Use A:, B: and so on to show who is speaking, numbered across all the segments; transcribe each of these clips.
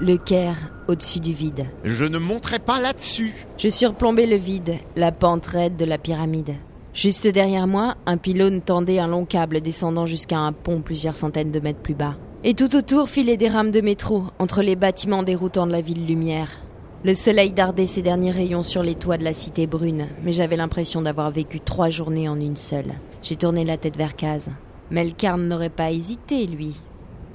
A: Le Caire, au-dessus du vide.
B: Je ne monterai pas là-dessus.
A: Je surplombais le vide, la pente raide de la pyramide. Juste derrière moi, un pylône tendait un long câble descendant jusqu'à un pont plusieurs centaines de mètres plus bas. Et tout autour filaient des rames de métro, entre les bâtiments déroutants de la ville lumière. Le soleil dardait ses derniers rayons sur les toits de la cité brune, mais j'avais l'impression d'avoir vécu trois journées en une seule. J'ai tourné la tête vers Kaz. Melkarn n'aurait pas hésité, lui.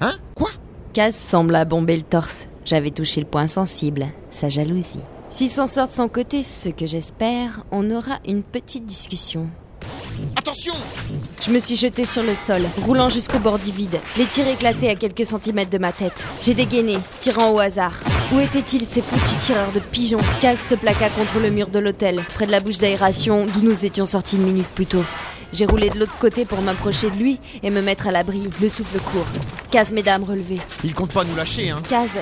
B: Hein? Quoi?
A: Kaz sembla bomber le torse. J'avais touché le point sensible, sa jalousie. S'il s'en sort de son côté, ce que j'espère, on aura une petite discussion.
B: Attention
A: Je me suis jetée sur le sol, roulant jusqu'au bord du vide. Les tirs éclataient à quelques centimètres de ma tête. J'ai dégainé, tirant au hasard. Où étaient-ils ces foutus tireurs de pigeons? Kaz se plaqua contre le mur de l'hôtel, près de la bouche d'aération d'où nous étions sortis une minute plus tôt. J'ai roulé de l'autre côté pour m'approcher de lui et me mettre à l'abri, le souffle court. Kaz, mesdames, relevez.
B: Il compte pas nous lâcher, hein
A: Kaz,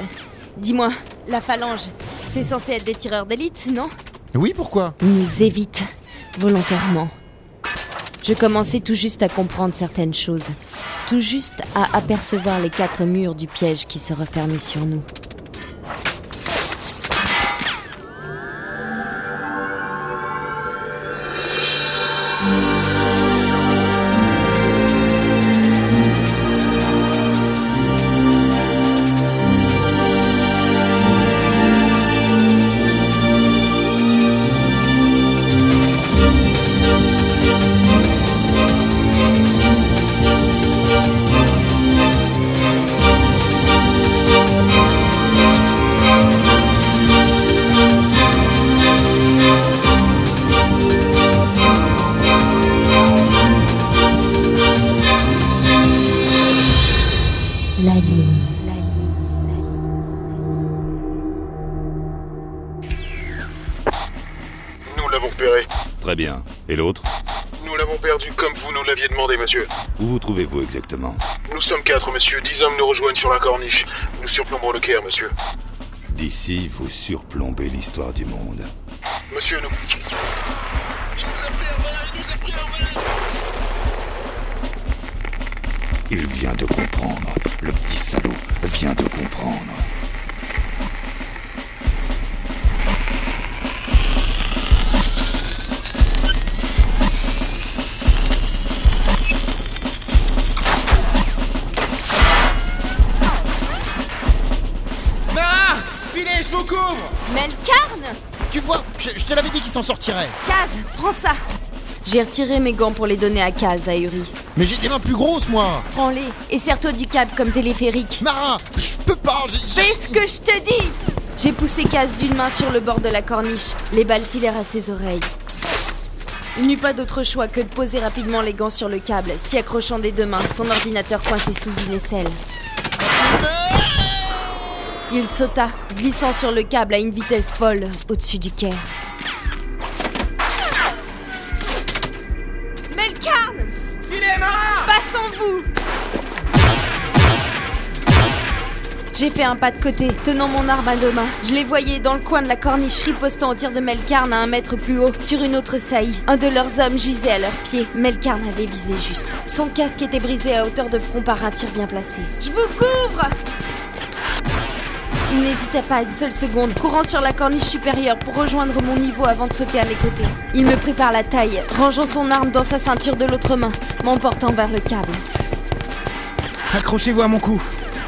A: dis-moi, la phalange, c'est censé être des tireurs d'élite, non
B: Oui, pourquoi
A: Ils nous évitent, volontairement. Je commençais tout juste à comprendre certaines choses, tout juste à apercevoir les quatre murs du piège qui se refermaient sur nous.
C: L'avons repéré.
D: Très bien. Et l'autre
C: Nous l'avons perdu comme vous nous l'aviez demandé, monsieur.
D: Où vous trouvez-vous exactement
C: Nous sommes quatre, monsieur. Dix hommes nous rejoignent sur la corniche. Nous surplombons le Caire, monsieur.
D: D'ici, vous surplombez l'histoire du monde.
C: Monsieur, nous...
D: Il vient de comprendre. Le petit salaud vient de comprendre.
B: Filez, je vous couvre
A: Melkarn
B: Tu vois, je, je te l'avais dit qu'il s'en sortirait.
A: Kaz, prends ça J'ai retiré mes gants pour les donner à Kaz, ahuri.
B: Mais j'ai des mains plus grosses, moi
A: Prends-les et serre-toi du câble comme téléphérique.
B: Mara, je peux pas j'ai- j'ai-
A: Fais ce que je te dis J'ai poussé Kaz d'une main sur le bord de la corniche. Les balles filèrent à ses oreilles. Il n'eut pas d'autre choix que de poser rapidement les gants sur le câble, s'y accrochant des deux mains, son ordinateur coincé sous une aisselle. Il sauta, glissant sur le câble à une vitesse folle, au-dessus du quai. Melkarn Passons-vous J'ai fait un pas de côté, tenant mon arme à deux mains. Je les voyais dans le coin de la corniche ripostant au tir de Melkarn à un mètre plus haut, sur une autre saillie. Un de leurs hommes gisait à leurs pieds. Melkarn avait visé juste. Son casque était brisé à hauteur de front par un tir bien placé. Je vous couvre Il n'hésitait pas une seule seconde, courant sur la corniche supérieure pour rejoindre mon niveau avant de sauter à mes côtés. Il me prit par la taille, rangeant son arme dans sa ceinture de l'autre main, m'emportant vers le câble.
B: Accrochez-vous à mon cou.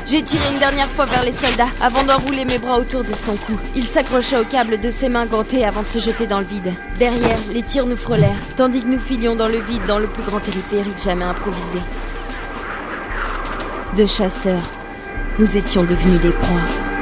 A: J'ai tiré une dernière fois vers les soldats avant d'enrouler mes bras autour de son cou. Il s'accrocha au câble de ses mains gantées avant de se jeter dans le vide. Derrière, les tirs nous frôlèrent, tandis que nous filions dans le vide dans le plus grand téléphérique jamais improvisé. De chasseurs, nous étions devenus des proies.